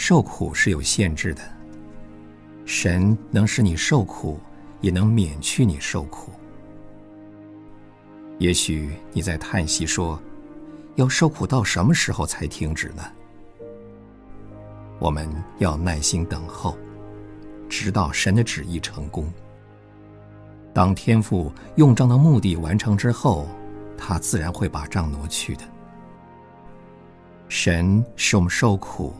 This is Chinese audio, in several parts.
受苦是有限制的，神能使你受苦，也能免去你受苦。也许你在叹息说：“要受苦到什么时候才停止呢？”我们要耐心等候，直到神的旨意成功。当天父用杖的目的完成之后，他自然会把杖挪去的。神使我们受苦，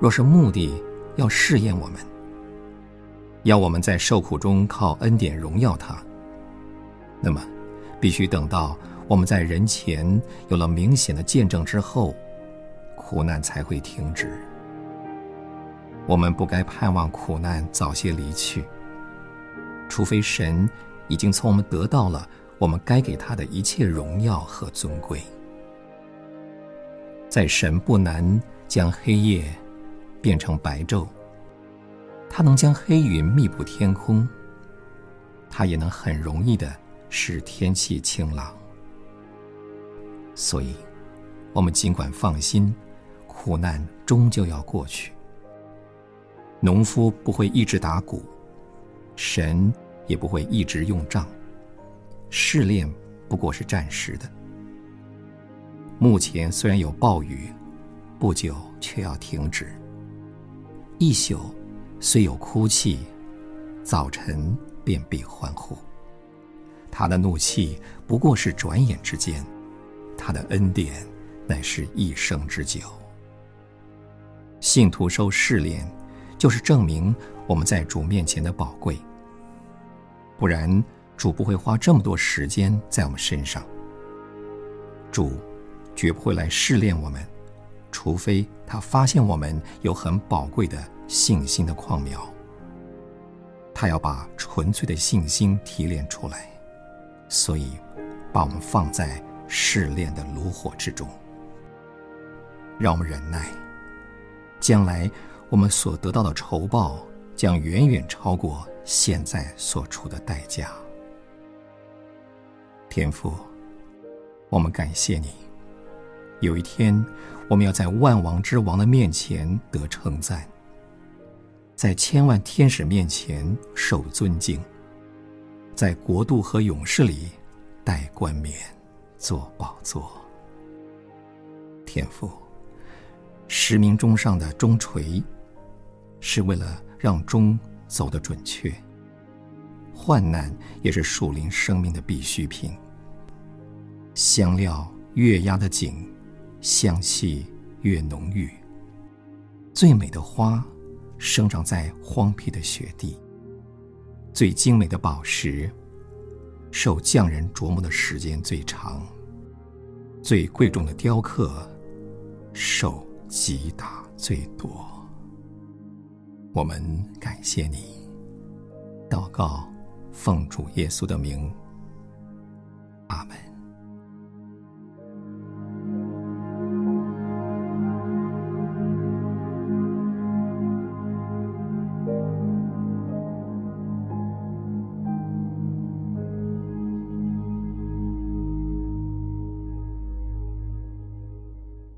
若是目的要试验我们，要我们在受苦中靠恩典荣耀他，那么必须等到我们在人前有了明显的见证之后，苦难才会停止。我们不该盼望苦难早些离去，除非神已经从我们得到了我们该给他的一切荣耀和尊贵。在神不难将黑夜变成白昼，它能将黑云密布天空，它也能很容易的使天气晴朗。所以，我们尽管放心，苦难终究要过去。农夫不会一直打鼓，神也不会一直用杖，试炼不过是暂时的。目前虽然有暴雨，不久却要停止。一宿虽有哭泣，早晨便必欢呼。他的怒气不过是转眼之间，他的恩典乃是一生之久。信徒受试炼，就是证明我们在主面前的宝贵。不然，主不会花这么多时间在我们身上。主。绝不会来试炼我们，除非他发现我们有很宝贵的信心的矿苗。他要把纯粹的信心提炼出来，所以把我们放在试炼的炉火之中。让我们忍耐，将来我们所得到的酬报将远远超过现在所出的代价。天父，我们感谢你。有一天，我们要在万王之王的面前得称赞，在千万天使面前受尊敬，在国度和勇士里戴冠冕、坐宝座。天父，十名钟上的钟锤，是为了让钟走得准确；患难也是树林生命的必需品。香料越压的紧。香气越浓郁，最美的花生长在荒僻的雪地，最精美的宝石受匠人琢磨的时间最长，最贵重的雕刻受击打最多。我们感谢你，祷告，奉主耶稣的名，阿门。